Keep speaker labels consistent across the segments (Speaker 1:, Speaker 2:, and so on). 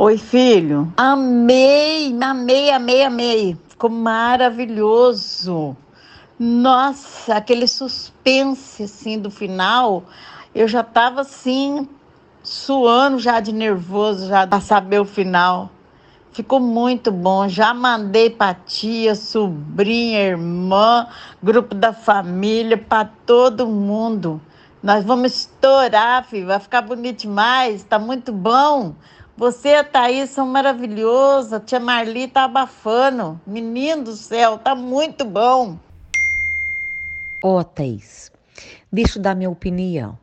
Speaker 1: Oi, filho. Amei, amei, amei, amei. Ficou maravilhoso. Nossa, aquele suspense assim do final, eu já estava assim suando já de nervoso já para saber o final. Ficou muito bom. Já mandei para tia, sobrinha, irmã, grupo da família, para todo mundo. Nós vamos estourar, filho. Vai ficar bonito demais. Tá muito bom. Você a Thaís são maravilhosas. A tia Marli tá abafando. Menino do céu, tá muito bom.
Speaker 2: Ó, oh, Thaís, deixa eu dar minha opinião.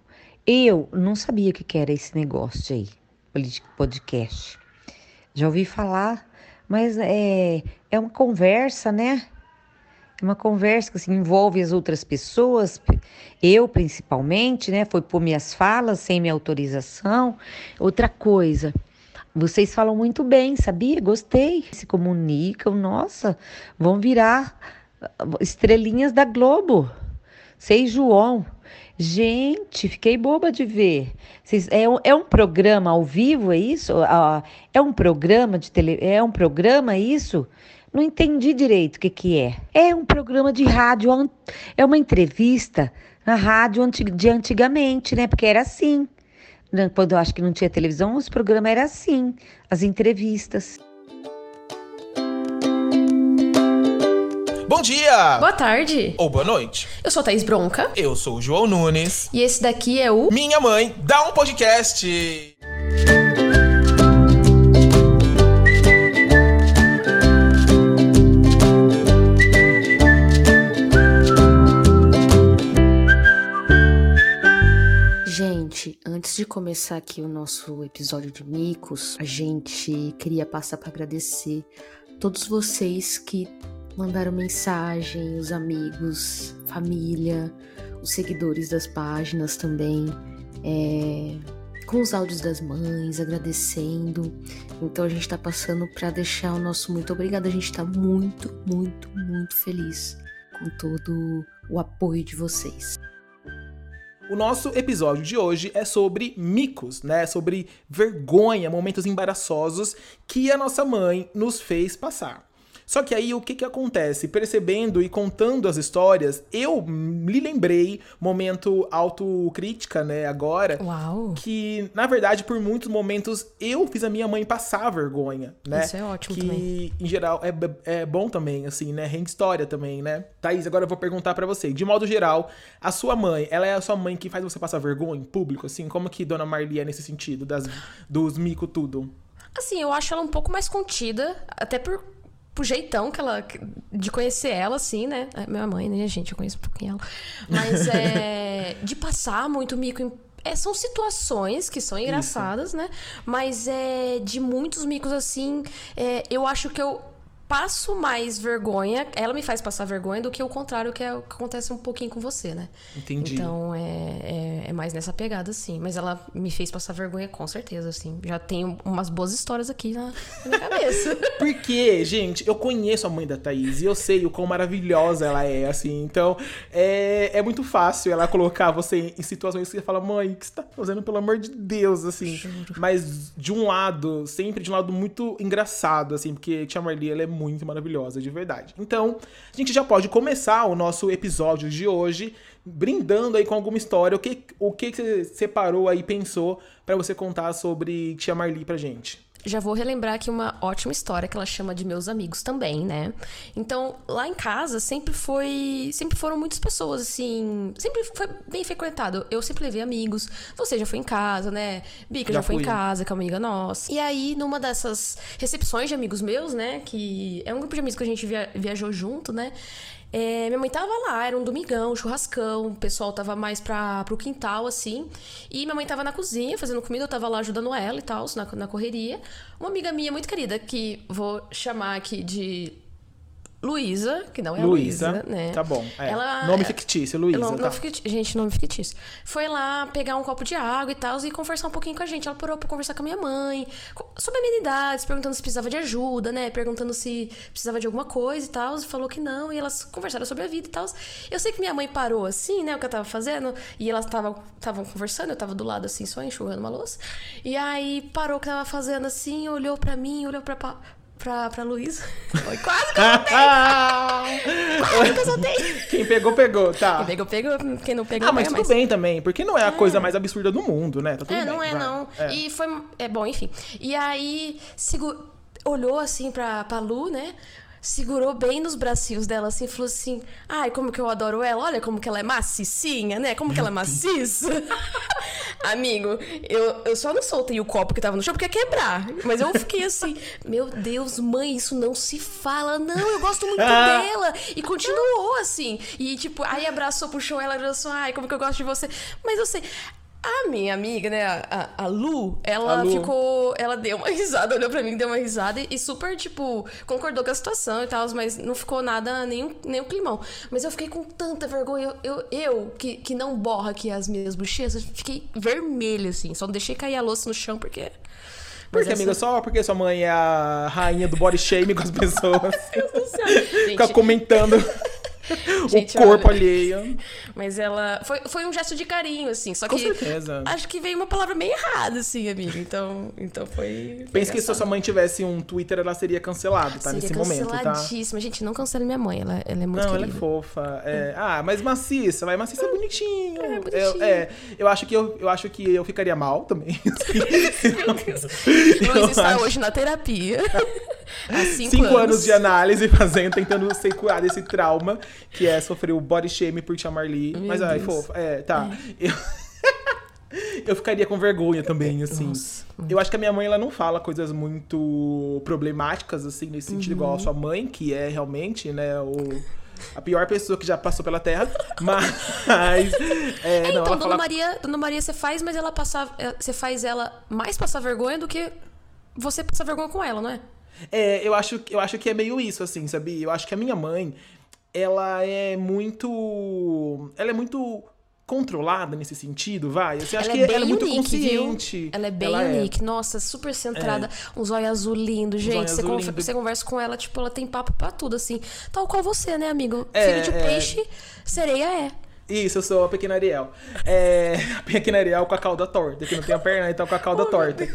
Speaker 2: Eu não sabia o que era esse negócio aí, podcast. Já ouvi falar, mas é, é uma conversa, né? É uma conversa que assim, envolve as outras pessoas, eu principalmente, né? Foi por minhas falas, sem minha autorização. Outra coisa, vocês falam muito bem, sabia? Gostei. Se comunicam, nossa, vão virar ah, estrelinhas da Globo. Sei, João. Gente, fiquei boba de ver. Vocês, é, um, é um programa ao vivo, é isso? É um programa de tele, é um programa isso? Não entendi direito o que, que é. É um programa de rádio, é uma entrevista na rádio de antigamente, né? Porque era assim. Quando eu acho que não tinha televisão, os programas eram assim, as entrevistas.
Speaker 3: Bom dia!
Speaker 4: Boa tarde!
Speaker 3: Ou boa noite.
Speaker 4: Eu sou a Thaís Bronca.
Speaker 3: Eu sou o João Nunes.
Speaker 4: E esse daqui é o
Speaker 3: Minha Mãe Dá um Podcast.
Speaker 5: Gente, antes de começar aqui o nosso episódio de micos, a gente queria passar para agradecer todos vocês que mandaram mensagem, os amigos, família, os seguidores das páginas também, é, com os áudios das mães, agradecendo. Então a gente está passando para deixar o nosso muito obrigado. A gente está muito, muito, muito feliz com todo o apoio de vocês.
Speaker 3: O nosso episódio de hoje é sobre micos, né? Sobre vergonha, momentos embaraçosos que a nossa mãe nos fez passar. Só que aí o que que acontece? Percebendo e contando as histórias, eu me lembrei, momento autocrítica, né, agora,
Speaker 4: Uau.
Speaker 3: que na verdade por muitos momentos eu fiz a minha mãe passar vergonha, né?
Speaker 4: Isso é ótimo
Speaker 3: que,
Speaker 4: também.
Speaker 3: em geral é, é bom também, assim, né? Rende história também, né? Thaís, agora eu vou perguntar para você, de modo geral, a sua mãe, ela é a sua mãe que faz você passar vergonha em público, assim? Como que Dona Marli é nesse sentido, das, dos mico tudo?
Speaker 4: Assim, eu acho ela um pouco mais contida, até por pro jeitão que ela. de conhecer ela, assim, né? É, minha mãe, né, gente? Eu conheço um pouquinho ela. Mas é. de passar muito mico em. É, são situações que são engraçadas, Isso. né? Mas é de muitos micos assim. É, eu acho que eu passo mais vergonha, ela me faz passar vergonha do que o contrário, que é o que acontece um pouquinho com você, né?
Speaker 3: Entendi.
Speaker 4: Então é, é, é, mais nessa pegada, assim. Mas ela me fez passar vergonha com certeza, assim. Já tenho umas boas histórias aqui na, na minha cabeça.
Speaker 3: Porque, gente, eu conheço a mãe da Thaís e eu sei o quão maravilhosa ela é, assim. Então, é, é muito fácil ela colocar você em situações que você fala, mãe, o que você tá fazendo, pelo amor de Deus, assim.
Speaker 4: Juro.
Speaker 3: Mas de um lado, sempre de um lado muito engraçado, assim, porque Tia Marli, ela é muito maravilhosa, de verdade. Então, a gente já pode começar o nosso episódio de hoje brindando aí com alguma história. O que, o que você separou aí, pensou para você contar sobre Tia Marli pra gente?
Speaker 4: Já vou relembrar aqui uma ótima história que ela chama de meus amigos também, né? Então, lá em casa sempre foi, sempre foram muitas pessoas assim, sempre foi bem frequentado. Eu sempre levei amigos. Você já foi em casa, né? Bica já, já foi em casa, com a amiga nossa. E aí, numa dessas recepções de amigos meus, né, que é um grupo de amigos que a gente via, viajou junto, né? É, minha mãe tava lá, era um domingão, um churrascão, o pessoal tava mais pra, pro quintal, assim. E minha mãe tava na cozinha fazendo comida, eu tava lá ajudando ela e tal, na, na correria. Uma amiga minha muito querida, que vou chamar aqui de Luísa, que não é
Speaker 3: Luísa,
Speaker 4: Luísa, né?
Speaker 3: Tá bom. é.
Speaker 4: Ela-
Speaker 3: Nome fictício, Luísa.
Speaker 4: Nome-
Speaker 3: tá.
Speaker 4: ficti- Gente, nome fictício. Foi lá pegar um copo de água e tal, e conversar um pouquinho com a gente. Ela parou pra conversar com a minha mãe, sobre amenidades, perguntando se precisava de ajuda, né? Perguntando se precisava de alguma coisa e tal. Falou que não, e elas conversaram sobre a vida e tal. Eu sei que minha mãe parou assim, né? O que eu tava fazendo, e elas estavam conversando, eu tava do lado assim, só enxugando uma louça. E aí parou o que tava fazendo assim, olhou pra mim, olhou pra. Pra Pra, Luísa. Oi, quase que eu soltei.
Speaker 3: Quem pegou, pegou, tá.
Speaker 4: Quem pegou, pegou. Quem não pegou,
Speaker 3: Ah, mas tudo
Speaker 4: mais.
Speaker 3: bem também, porque não é a coisa mais absurda do mundo, né? Tá tudo
Speaker 4: É,
Speaker 3: bem.
Speaker 4: não é,
Speaker 3: vai.
Speaker 4: não.
Speaker 3: É.
Speaker 4: E foi. É bom, enfim. E aí, segu- olhou assim pra, pra Lu, né? Segurou bem nos bracinhos dela assim e falou assim: Ai, como que eu adoro ela, olha como que ela é macicinha, né? Como que ela é maciça. Amigo, eu, eu só não soltei o copo que tava no chão porque ia quebrar. Mas eu fiquei assim, meu Deus, mãe, isso não se fala. Não, eu gosto muito dela. E continuou assim. E tipo, aí abraçou, puxou ela e abraçou, ai, como que eu gosto de você. Mas eu sei. A minha amiga, né, a, a Lu, ela
Speaker 3: A Lu.
Speaker 4: ficou. Ela deu uma risada, olhou pra mim, deu uma risada e super, tipo, concordou com a situação e tal, mas não ficou nada, nem, nem o climão. Mas eu fiquei com tanta vergonha. Eu, eu, eu, que, que não borra aqui as minhas bochechas, fiquei vermelha, assim. Só não deixei cair a louça no chão porque.
Speaker 3: Porque, amiga, só porque sua mãe é a rainha do body shame com as pessoas.
Speaker 4: Meu Deus do céu.
Speaker 3: Fica
Speaker 4: Gente,
Speaker 3: comentando
Speaker 4: Gente,
Speaker 3: o corpo
Speaker 4: olha.
Speaker 3: alheio.
Speaker 4: Mas ela. Foi, foi um gesto de carinho, assim. Só
Speaker 3: Com
Speaker 4: que.
Speaker 3: certeza.
Speaker 4: Acho que veio uma palavra meio errada, assim, amiga. Então, então foi.
Speaker 3: Pensa que se
Speaker 4: engraçado.
Speaker 3: sua mãe tivesse um Twitter, ela seria cancelada, tá?
Speaker 4: Seria
Speaker 3: Nesse momento, tá?
Speaker 4: canceladíssima. Gente, não cancele minha mãe. Ela, ela é muito
Speaker 3: Não, ela é
Speaker 4: querida.
Speaker 3: fofa. é. Ah, mas maciça, vai maciça é bonitinho.
Speaker 4: É,
Speaker 3: Eu,
Speaker 4: bonitinho.
Speaker 3: é, eu acho que eu, eu acho que eu ficaria mal também.
Speaker 4: Meu Deus. Luiz está hoje na terapia. Há cinco,
Speaker 3: Cinco anos de análise fazendo, tentando ser curado desse trauma, que é sofrer o body shame por te chamar
Speaker 4: Meu
Speaker 3: Mas ai,
Speaker 4: Deus.
Speaker 3: fofa. É, tá. Eu... eu ficaria com vergonha também, assim.
Speaker 4: Nossa.
Speaker 3: Eu acho que a minha mãe ela não fala coisas muito problemáticas, assim, nesse sentido, igual
Speaker 4: Uhum.
Speaker 3: a sua mãe, que é realmente, né, o. A pior pessoa que já passou pela Terra, mas. É,
Speaker 4: É,
Speaker 3: não,
Speaker 4: então, Dona
Speaker 3: fala
Speaker 4: Maria, Dona Maria, você faz, mas ela passa, é, você faz ela mais passar vergonha do que você passar vergonha com ela, não é?
Speaker 3: É, eu acho, eu acho que é meio isso, assim, sabia? Eu acho que a minha mãe, ela é muito. Ela é muito controlada nesse sentido, vai. Assim, acho
Speaker 4: ela
Speaker 3: que
Speaker 4: é bem
Speaker 3: ela é muito
Speaker 4: unique,
Speaker 3: consciente.
Speaker 4: viu? Ela é bem
Speaker 3: Ela é.
Speaker 4: unique. Nossa, super centrada. Um zóio azul lindo, gente. Você,
Speaker 3: azul
Speaker 4: conver-
Speaker 3: lindo.
Speaker 4: você conversa com ela, tipo, ela tem papo pra tudo, assim. Tal qual você, né, amigo?
Speaker 3: É,
Speaker 4: Filho de
Speaker 3: é.
Speaker 4: peixe, sereia é.
Speaker 3: Isso, eu sou a pequena Ariel. É, a pequena Ariel com a cauda torta, que não tem a perna, então com a cauda torta.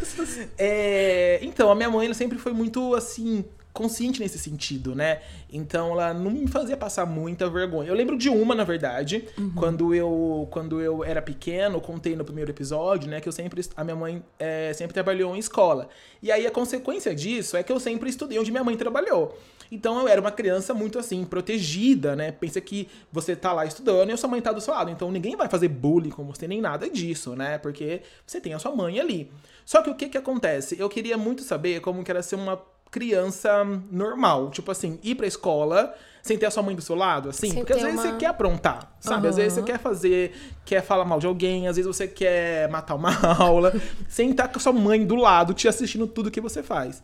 Speaker 3: É, então, a minha mãe sempre foi muito, assim, consciente nesse sentido, né? Então, ela não me fazia passar muita vergonha. Eu lembro de uma, na verdade, quando, eu, quando eu era pequeno, contei no primeiro episódio, né? Que eu sempre, a minha mãe é, sempre trabalhou em escola. E aí, a consequência disso é que eu sempre estudei onde minha mãe trabalhou. Então eu era uma criança muito assim, protegida, né? Pensa que você tá lá estudando e a sua mãe tá do seu lado. Então ninguém vai fazer bullying com você, nem nada disso, né? Porque você tem a sua mãe ali. Só que o que que acontece? Eu queria muito saber como que era ser uma criança normal. Tipo assim, ir pra escola sem ter a sua mãe do seu lado, assim.
Speaker 4: Sem
Speaker 3: porque às vezes
Speaker 4: uma-
Speaker 3: você quer aprontar, sabe? Às vezes você quer fazer, quer falar mal de alguém, às vezes você quer matar uma aula, sem estar com a sua mãe do lado, te assistindo tudo que você faz.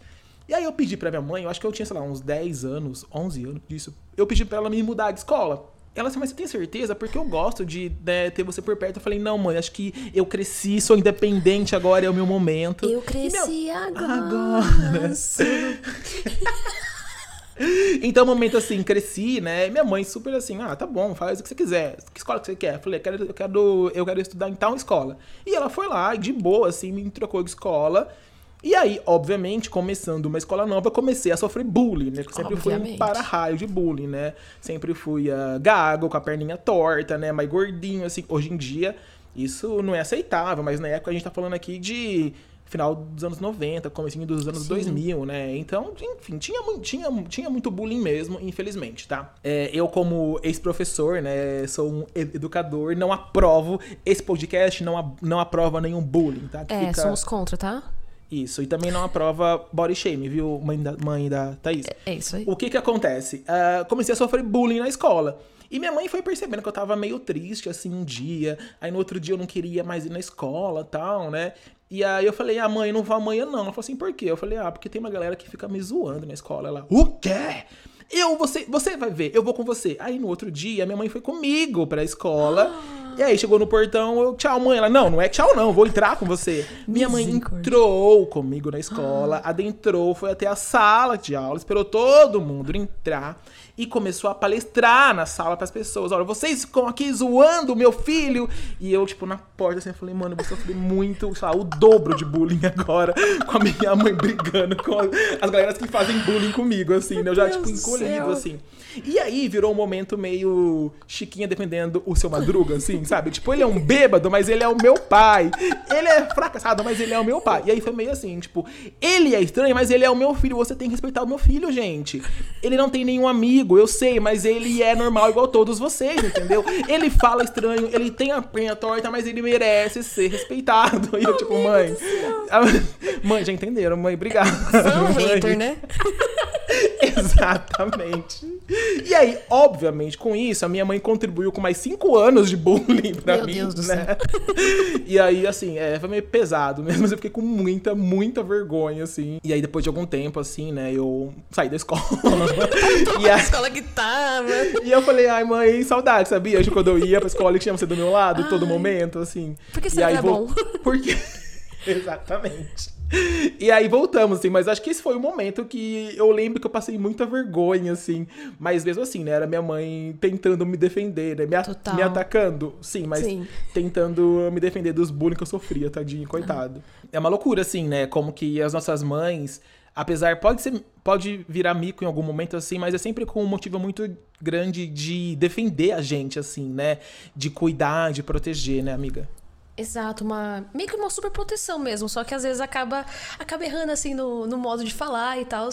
Speaker 3: E aí eu pedi pra minha mãe, eu acho que eu tinha, sei lá, uns 10 anos, 11 anos disso. Eu pedi pra ela me mudar de escola. Ela disse, mas você tem certeza? Porque eu gosto de né, ter você por perto. Eu falei, não, mãe, acho que eu cresci, sou independente agora, é o meu momento.
Speaker 4: Eu
Speaker 3: E
Speaker 4: cresci agora.
Speaker 3: Agora.
Speaker 4: sou-
Speaker 3: Então, momento assim, cresci, né? Minha mãe super assim, ah, tá bom, faz o que você quiser. Que escola que você quer? Eu falei, eu quero, eu quero, eu quero estudar em tal escola. E ela foi lá, e de boa, assim, me trocou de escola. E aí, obviamente, começando uma escola nova, comecei a sofrer bullying, né? Eu sempre fui um
Speaker 4: Obviamente.
Speaker 3: para-raio de bullying, né? Sempre fui uh, gago, com a perninha torta, né? Mais gordinho, assim. Hoje em dia, isso não é aceitável, mas na época a gente tá falando aqui de final dos anos 90, comecinho dos anos
Speaker 4: Sim.
Speaker 3: 2000, né? Então, enfim, tinha, tinha, tinha muito bullying mesmo, infelizmente, tá? É, eu, como ex-professor, né, sou um ed- educador, não aprovo esse podcast, não, a- não aprova nenhum bullying, tá? Que
Speaker 4: É,
Speaker 3: fica-
Speaker 4: somos contra, tá?
Speaker 3: Isso, e também não aprova body shame, viu, mãe da, mãe da Thaís?
Speaker 4: É isso aí.
Speaker 3: O que que acontece? Ah, comecei a sofrer bullying na escola. E minha mãe foi percebendo que eu tava meio triste, assim, um dia. Aí no outro dia eu não queria mais ir na escola tal, né? E aí eu falei, ah, mãe, não vou amanhã não. Ela falou assim, por quê? Eu falei, ah, porque tem uma galera que fica me zoando na escola. Ela, o quê? Eu, você, você vai ver, eu vou com você. Aí no outro dia, minha mãe foi comigo pra escola. E aí chegou no portão, eu, tchau, mãe. Ela, não, não é tchau, não, vou entrar com você. Minha mãe entrou comigo na escola, adentrou, foi até a sala de aula, esperou todo mundo entrar e começou a palestrar na sala pras pessoas. Olha, vocês ficam aqui zoando o meu filho. E eu, tipo, na porta assim, eu falei, mano, eu vou sofrer muito, sei lá, o dobro de bullying agora, com a minha mãe brigando com as, as galeras que fazem bullying comigo, assim, né? Eu já,
Speaker 4: Meu
Speaker 3: tipo, encolhido,
Speaker 4: céu.
Speaker 3: assim. E aí virou um momento meio Chiquinha defendendo o seu Madruga, assim, sabe? Tipo, ele é um bêbado, mas ele é o meu pai. Ele é fracassado, mas ele é o meu pai. E aí foi meio assim, tipo, ele é estranho, mas ele é o meu filho. Você tem que respeitar o meu filho, gente. Ele não tem nenhum amigo, eu sei, mas ele é normal igual todos vocês, entendeu? Ele fala estranho, ele tem a perna torta, mas ele merece ser respeitado. E eu, tipo, mãe. Mãe, já entenderam, mãe, obrigado.
Speaker 4: Fã
Speaker 3: Mãe.
Speaker 4: hater, né?
Speaker 3: Exatamente. E aí, obviamente, com isso, a minha mãe contribuiu com mais cinco anos de bullying pra
Speaker 4: Meu
Speaker 3: mim,
Speaker 4: Deus do
Speaker 3: né? E aí, assim, é, foi meio pesado mesmo, mas eu fiquei com muita, muita vergonha, assim. E aí, depois de algum tempo, assim, né, eu saí da escola. e,
Speaker 4: A escola que tava.
Speaker 3: e eu falei, ai, mãe, saudade, sabia? De quando eu ia pra escola e tinha você do meu lado, todo momento, assim.
Speaker 4: Por que
Speaker 3: e aí,
Speaker 4: era
Speaker 3: vol-
Speaker 4: bom?
Speaker 3: Porque... Exatamente. E aí voltamos, assim, mas acho que esse foi o momento que eu lembro que eu passei muita vergonha, assim. Mas mesmo assim, né? Era minha mãe tentando me defender, né? Me, a- me atacando, sim, mas
Speaker 4: Sim.
Speaker 3: tentando me defender dos bullying que eu sofria, tadinho, coitado. É uma loucura, assim, né? Como que as nossas mães, apesar, pode ser, pode virar mico em algum momento, assim, mas é sempre com um motivo muito grande de defender a gente, assim, né? De cuidar, de proteger, né, amiga?
Speaker 4: Exato, uma meio que uma super proteção mesmo, só que às vezes acaba acaba errando assim no, no modo de falar e tal.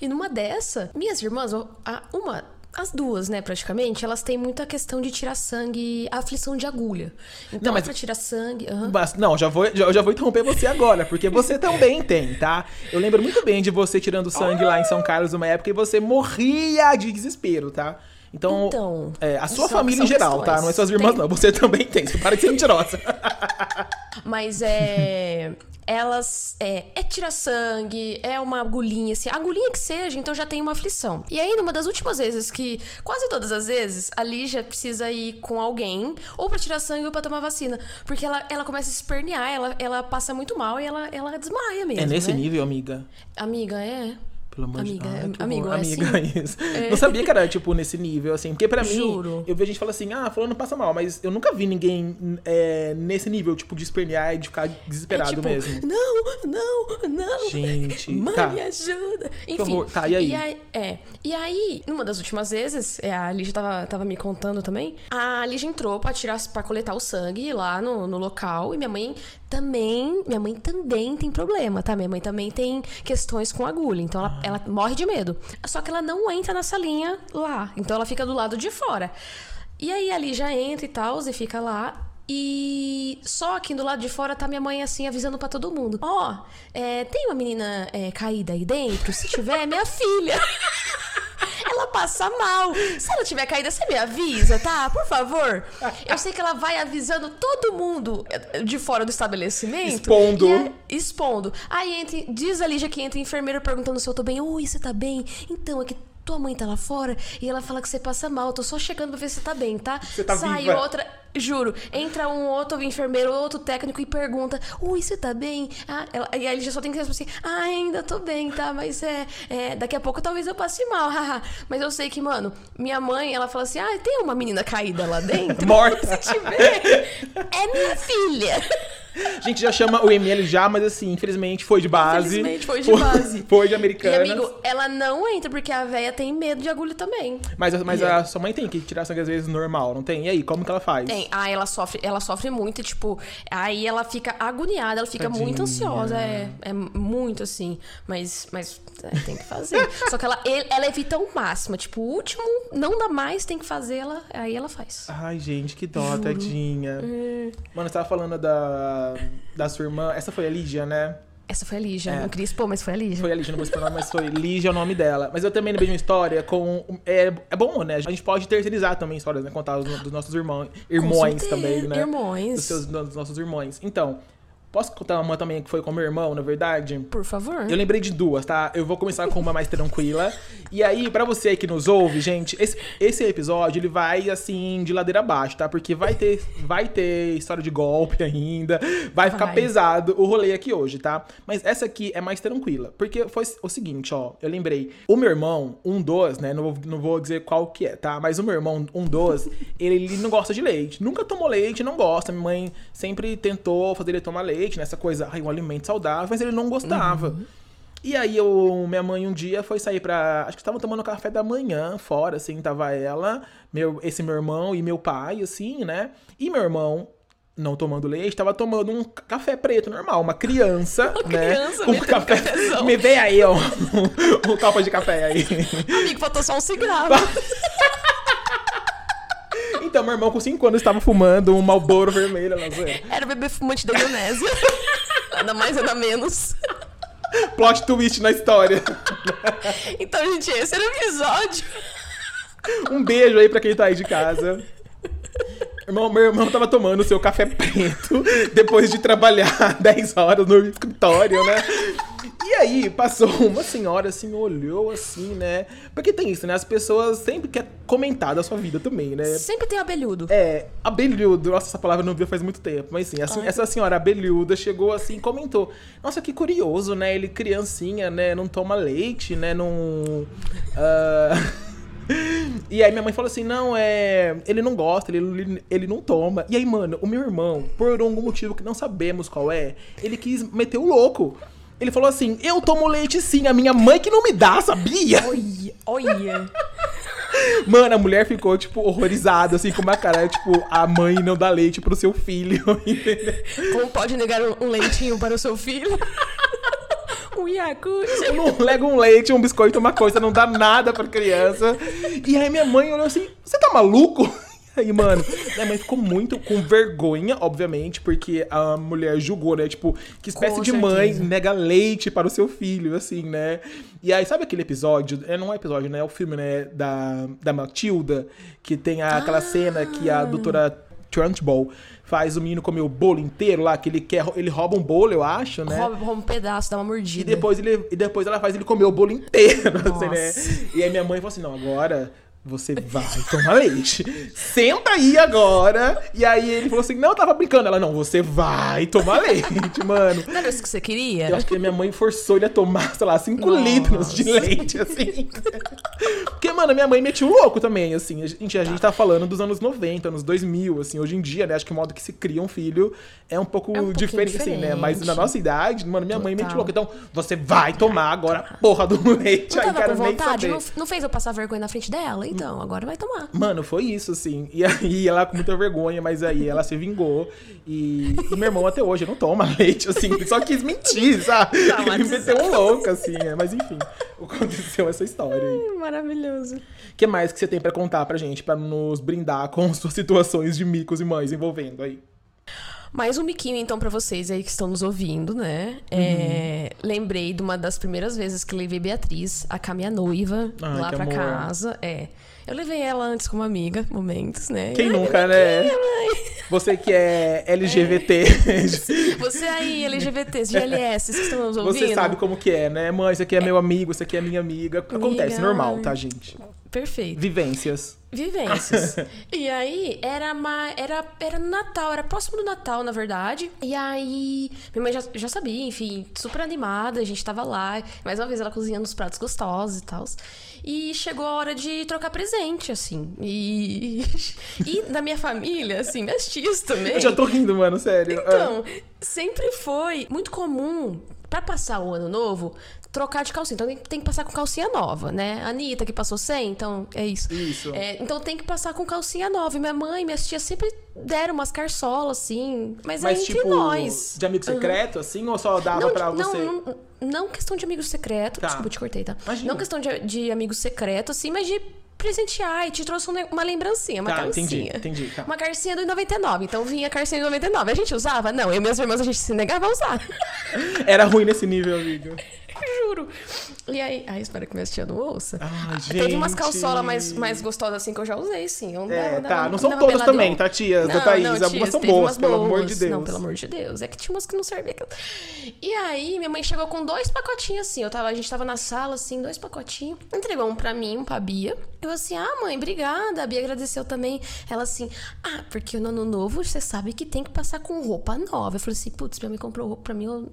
Speaker 4: E numa dessa, minhas irmãs, a- uma as duas, né, praticamente, elas têm muita questão de tirar sangue, aflição de agulha. Então,
Speaker 3: Não, mas-
Speaker 4: pra tirar sangue. aham.
Speaker 3: Mas, não, já vou, já, já vou interromper você agora, porque você também tem, tá? Eu lembro muito bem de você tirando sangue lá em São Carlos uma época e você morria de desespero, tá? Então,
Speaker 4: Então,
Speaker 3: é, a sua
Speaker 4: são-
Speaker 3: família em geral, tá?
Speaker 4: questões.
Speaker 3: Não é suas irmãs,
Speaker 4: Tem.
Speaker 3: não. Você também tem. Você para de ser mentirosa.
Speaker 4: Mas é. Elas. É, é tirar sangue, é uma agulhinha, assim. Agulhinha que seja, então já tem uma aflição. E aí, numa das últimas vezes que. Quase todas as vezes, a Lígia precisa ir com alguém, ou pra tirar sangue ou pra tomar vacina. Porque ela, ela começa a espernear, ela, ela passa muito mal e ela, ela desmaia mesmo.
Speaker 3: é nesse
Speaker 4: né?
Speaker 3: nível, amiga.
Speaker 4: Amiga, é.
Speaker 3: Pelo amor
Speaker 4: Amiga,
Speaker 3: de Deus.
Speaker 4: Amigo, é
Speaker 3: amiga, isso. Não sabia que era, tipo, nesse nível, assim. Porque pra mim,
Speaker 4: Juro.
Speaker 3: eu vejo gente falar assim, ah, fulano passa mal, mas eu nunca vi ninguém é, nesse nível, tipo, de espernear e de ficar desesperado
Speaker 4: é tipo,
Speaker 3: mesmo.
Speaker 4: Não, não, não.
Speaker 3: Gente,
Speaker 4: Mãe,
Speaker 3: tá.
Speaker 4: me ajuda. Enfim.
Speaker 3: Tá, e aí?
Speaker 4: é. E aí, numa das últimas vezes, é, a Lígia tava, tava me contando também. A Lígia entrou pra tirar para coletar o sangue lá no, no local. E minha mãe também. Minha mãe também tem problema, tá? Minha mãe também tem questões com agulha. Então ela, ela morre de medo. Só que ela não entra na salinha lá. Então ela fica do lado de fora. E aí a Lígia entra e tal, e fica lá. E só que do lado de fora tá minha mãe assim avisando pra todo mundo: Ó, é, tem uma menina é, caída aí dentro? Se tiver, é minha filha. Passa mal. Se ela tiver caída, você me avisa, tá? Por favor. Eu sei que ela vai avisando todo mundo de fora do estabelecimento.
Speaker 3: Expondo.
Speaker 4: É- expondo. Aí entra, diz a Lígia que entra enfermeira perguntando se eu tô bem. Oi, você tá bem? Então, é que tua mãe tá lá fora e ela fala que você passa mal. Eu tô só chegando pra ver se você tá bem, tá?
Speaker 3: Você tá
Speaker 4: Sai
Speaker 3: viva.
Speaker 4: outra. Juro, entra um outro enfermeiro, outro técnico e pergunta: Ui, você tá bem? Ah, ela, e aí ele já só tem que responder assim: Ah, ainda tô bem, tá? Mas é, é, Daqui a pouco talvez eu passe mal, haha. Mas eu sei que, mano, minha mãe, ela fala assim: Ah, tem uma menina caída lá dentro?
Speaker 3: Morta.
Speaker 4: Se tiver, é minha filha.
Speaker 3: A gente já chama o ML já, mas assim, infelizmente foi de base.
Speaker 4: Infelizmente foi de base.
Speaker 3: Foi de
Speaker 4: E
Speaker 3: americana.
Speaker 4: amigo, ela não entra porque a véia tem medo de agulha também.
Speaker 3: Mas, mas
Speaker 4: E
Speaker 3: a sua mãe tem que tirar sangue às vezes normal, não tem? E aí, como que ela faz?
Speaker 4: Tem. Ah, ela sofre, ela sofre muito, e, tipo, aí ela fica agoniada, ela fica
Speaker 3: Tadinha.
Speaker 4: muito ansiosa, é, é muito assim, mas, mas é, tem que fazer. Só que ela, ela evita o máximo, tipo, o último não dá mais, tem que fazer, ela, aí ela faz.
Speaker 3: Ai, gente, que dó, tadinha.
Speaker 4: É.
Speaker 3: Mano, você tava falando da, da sua irmã. Essa foi a Lígia, né?
Speaker 4: Essa foi a Lígia,
Speaker 3: É.
Speaker 4: não queria expor, mas foi a Lígia.
Speaker 3: Foi a Lígia, não vou expor mas foi Lígia é o nome dela. Mas eu também lembrei de uma história com. É, é bom, né? A gente pode terceirizar também histórias, né? Contar dos, dos nossos irmãos.
Speaker 4: Certeza,
Speaker 3: também, né?
Speaker 4: irmãos.
Speaker 3: Dos, seus, dos nossos irmãos. Então. Posso contar uma também que foi com meu irmão, na verdade?
Speaker 4: Por favor.
Speaker 3: Eu lembrei de duas, tá? Eu vou começar com uma mais tranquila. E aí, pra você que nos ouve, gente, esse, esse episódio, ele vai, assim, de ladeira abaixo, tá? Porque vai ter, vai ter história de golpe ainda, vai ficar
Speaker 4: Vai.
Speaker 3: pesado o rolê aqui hoje, tá? Mas essa aqui é mais tranquila. Porque foi o seguinte, ó, eu lembrei. O meu irmão, um dos, né? Não vou, não vou dizer qual que é, tá? Mas o meu irmão, um dos, ele, ele não gosta de leite. Nunca tomou leite, não gosta. Minha mãe sempre tentou fazer ele tomar leite, nessa coisa, ai, um alimento saudável, mas ele não gostava. E aí, eu, minha mãe um dia foi sair pra. Acho que estavam tomando café da manhã fora, assim, tava ela, meu, esse meu irmão e meu pai, assim, né? E meu irmão, não tomando leite, tava tomando um café preto normal, uma criança, né?
Speaker 4: criança metendo
Speaker 3: café.
Speaker 4: cafezão.
Speaker 3: Me vê aí, ó. um copo de café aí.
Speaker 4: Amigo, faltou só um cigarro.
Speaker 3: Então, meu irmão com 5 anos estava fumando um Marlboro vermelho.
Speaker 4: Era o bebê fumante da Indonésia. nada mais, nada menos.
Speaker 3: Plot twist na história.
Speaker 4: Então, gente, esse era o episódio.
Speaker 3: Um beijo aí pra quem tá aí de casa. Irmão, meu irmão tava tomando seu café preto depois de trabalhar 10 horas no escritório, né? E aí, passou uma senhora assim, olhou assim, né? Porque tem isso, né? As pessoas sempre querem comentar da sua vida também, né?
Speaker 4: Sempre tem abelhudo.
Speaker 3: É, abelhudo, nossa, essa palavra não vi faz muito tempo, mas sim, assim, essa senhora abelhuda chegou assim e comentou: Nossa, que curioso, né? Ele, criancinha, né? Não toma leite, né? Não. ah, E aí minha mãe falou assim: não, é. Ele não gosta, ele, ele, não toma. E aí, mano, o meu irmão, por algum motivo que não sabemos qual é, ele quis meter o louco. Ele falou assim: eu tomo leite sim, a minha mãe que não me dá, sabia?
Speaker 4: Olha, olha.
Speaker 3: Mano, a mulher ficou, tipo, horrorizada, assim, com uma cara, tipo, a mãe não dá leite pro seu filho.
Speaker 4: Como pode negar um leitinho para o seu filho? Um Yakult.
Speaker 3: não lega um leite, um biscoito, uma coisa, não dá nada pra criança. E aí minha mãe olhou assim, você tá maluco? Aí, mano, minha mãe ficou muito com vergonha, obviamente, porque a mulher julgou, né? Tipo, que espécie
Speaker 4: Com
Speaker 3: de mãe
Speaker 4: certeza.
Speaker 3: nega leite para o seu filho, assim, né? E aí, sabe aquele episódio? É, não é episódio, né? É o filme, né? Da, da Matilda, que tem a- aquela cena que a doutora Trunchbull faz o menino comer o bolo inteiro lá, que ele quer, ele rouba um bolo, eu acho, né?
Speaker 4: Rouba, rouba um pedaço, dá uma
Speaker 3: E
Speaker 4: mordida.
Speaker 3: depois, ele, e depois ela faz ele comer o bolo inteiro, assim, né? E aí minha mãe falou assim, não, agora você vai tomar leite. Senta aí agora. E aí ele falou assim, não, eu tava brincando. Ela, não, você vai tomar leite, mano.
Speaker 4: Não era isso que você queria?
Speaker 3: Eu acho que a minha mãe forçou ele a tomar, sei lá, 5
Speaker 4: Nossa.
Speaker 3: litros de leite, assim. Porque, mano, minha mãe metia o louco também, assim. A gente, a gente tá falando dos anos 90, anos 2000, assim. Hoje em dia, né, acho que o modo que se cria um filho é um pouco
Speaker 4: É um pouquinho
Speaker 3: diferente, assim, né? Mas na
Speaker 4: diferente.
Speaker 3: nossa idade, mano, minha mãe metia o
Speaker 4: Total.
Speaker 3: louco. Então, você vai tomar agora a porra do leite.
Speaker 4: Não
Speaker 3: aí,
Speaker 4: com
Speaker 3: nem
Speaker 4: vontade?
Speaker 3: saber.
Speaker 4: Não, não fez eu passar vergonha na frente dela? Então, agora vai tomar.
Speaker 3: Mano, foi isso, assim. E aí ela com muita vergonha, mas aí ela se vingou. E, e meu irmão até hoje não toma leite, assim. Ele só quis mentir, sabe? Ele
Speaker 4: Traumatizado.
Speaker 3: meteu um louco, assim. né? Mas enfim, aconteceu essa história aí.
Speaker 4: Maravilhoso.
Speaker 3: O que mais que você tem pra contar pra gente, pra nos brindar com suas situações de micos e mães envolvendo aí?
Speaker 4: Mais um miquinho, então, pra vocês aí que estão nos ouvindo, né? É, lembrei de uma das primeiras vezes que levei Beatriz, a minha noiva,
Speaker 3: Ai,
Speaker 4: lá pra
Speaker 3: amor.
Speaker 4: casa. É. Eu levei ela antes como amiga, momentos, né?
Speaker 3: Quem
Speaker 4: Ai,
Speaker 3: nunca, né? Você que é LGBT,
Speaker 4: Você aí, LGBTs, GLS, que estão nos ouvindo.
Speaker 3: você sabe como que é, né? Mãe, esse aqui é meu amigo, esse aqui é minha amiga. Acontece,
Speaker 4: Amiga,
Speaker 3: normal, tá, gente?
Speaker 4: Perfeito.
Speaker 3: Vivências.
Speaker 4: Vivências. e aí, era, uma, era, era no Natal, era próximo do Natal, na verdade. E aí, minha mãe já, já sabia, enfim, super animada, a gente tava lá. Mais uma vez, ela cozinhando os pratos gostosos e tal. E chegou a hora de trocar presente, assim. E, e na minha família, assim, minhas tias também.
Speaker 3: Eu já tô rindo, mano, sério.
Speaker 4: Então, sempre foi muito comum, pra passar o ano novo, trocar de calcinha. Então tem, que passar com calcinha nova, né? A Anitta que passou sem, então é isso.
Speaker 3: Isso.
Speaker 4: É, então tem que passar com calcinha nova. E minha mãe, minhas tias sempre deram umas carçolas, assim. Mas, é
Speaker 3: Mas,
Speaker 4: entre
Speaker 3: tipo,
Speaker 4: nós.
Speaker 3: de amigo secreto, assim, ou só dava
Speaker 4: Não,
Speaker 3: pra
Speaker 4: não,
Speaker 3: você?
Speaker 4: não, não questão de amigo secreto.
Speaker 3: Tá.
Speaker 4: Desculpa, te cortei, tá?
Speaker 3: Imagina.
Speaker 4: Não questão de, de amigo secreto, assim, mas de presentear. E te trouxe um uma lembrancinha, uma
Speaker 3: Tá,
Speaker 4: calcinha.
Speaker 3: entendi, entendi, tá.
Speaker 4: Uma carcinha do 99. Então vinha a carcinha do 99. A gente usava? Não, eu e minhas irmãs a gente se negava a usar.
Speaker 3: Era ruim nesse nível, amigo.
Speaker 4: Juro. E aí, ai, espero que minha tia não ouça.
Speaker 3: Ai,
Speaker 4: Teve umas calçolas mais, mais gostosas assim que eu já usei, sim. Eu
Speaker 3: É,
Speaker 4: dava-
Speaker 3: tá. Não são todas também, tá, tia? Da
Speaker 4: Não,
Speaker 3: Thaís.
Speaker 4: não,
Speaker 3: Algumas são boas, pelo amor de. Deus.
Speaker 4: Não, pelo amor de Deus. É que tinha umas que não serviam. E aí, minha mãe chegou com dois pacotinhos assim. Eu tava, a gente tava na sala, assim, dois pacotinhos. Entregou um pra mim, um pra Bia. Eu assim, ah, mãe, obrigada. A Bia agradeceu também. Ela assim, ah, porque no ano novo você sabe que tem que passar com roupa nova. Eu falei assim, putz, minha mãe comprou roupa pra mim. eu-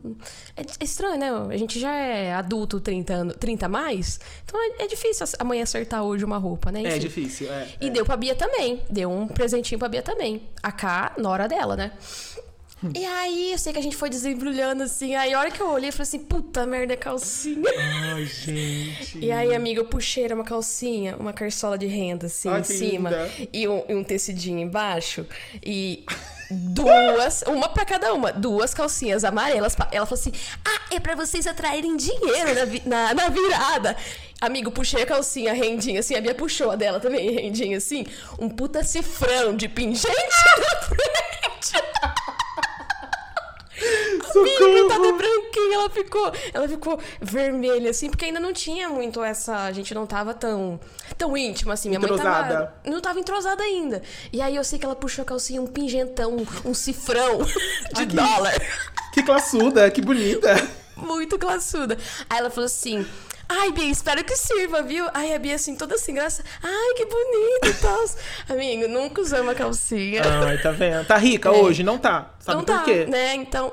Speaker 4: é estranho, né? A gente já é adulto 30 anos, 30 a mais. Então é, é difícil a mãe acertar hoje uma roupa, né?
Speaker 3: É
Speaker 4: Enfim.
Speaker 3: difícil, é.
Speaker 4: E deu pra Bia também. Deu um presentinho pra Bia também. A K, na hora dela, né? E aí, eu sei que a gente foi desembrulhando assim. Aí, a hora que eu olhei, eu falei assim: puta merda, é calcinha.
Speaker 3: Ai, gente.
Speaker 4: E aí, amiga, eu puxei era uma calcinha, uma carçola de renda, assim,
Speaker 3: Ai,
Speaker 4: em cima.
Speaker 3: linda.
Speaker 4: E um, e um tecidinho embaixo. E duas, uma pra cada uma, duas calcinhas amarelas. Ela falou assim: ah, é pra vocês atraírem dinheiro na, vi- na, na virada. Amigo, puxei a calcinha, rendinha, assim, a Bia puxou a dela também, rendinha, assim. Um puta cifrão de pingente na frente. Amiga, tá de
Speaker 3: Socorro!
Speaker 4: branquinha, ela ficou, ela ficou vermelha, assim, porque ainda não tinha muito essa. A gente não tava tão, tão íntima, assim. Minha mãe
Speaker 3: Entrosada.
Speaker 4: tava. Não tava entrosada ainda. E aí eu sei que ela puxou a calcinha, um pingentão, um, cifrão de dólar.
Speaker 3: Que classuda, que bonita.
Speaker 4: Muito classuda. Aí ela falou assim. Ai, Bia, espero que sirva, viu? Ai, a Bia, assim, toda sem graça. Ai, que bonito e tal. Amigo, nunca usei uma calcinha.
Speaker 3: Ai, tá vendo? Tá rica hoje? Não tá. Sabe
Speaker 4: não
Speaker 3: por
Speaker 4: tá,
Speaker 3: quê?
Speaker 4: né? Então.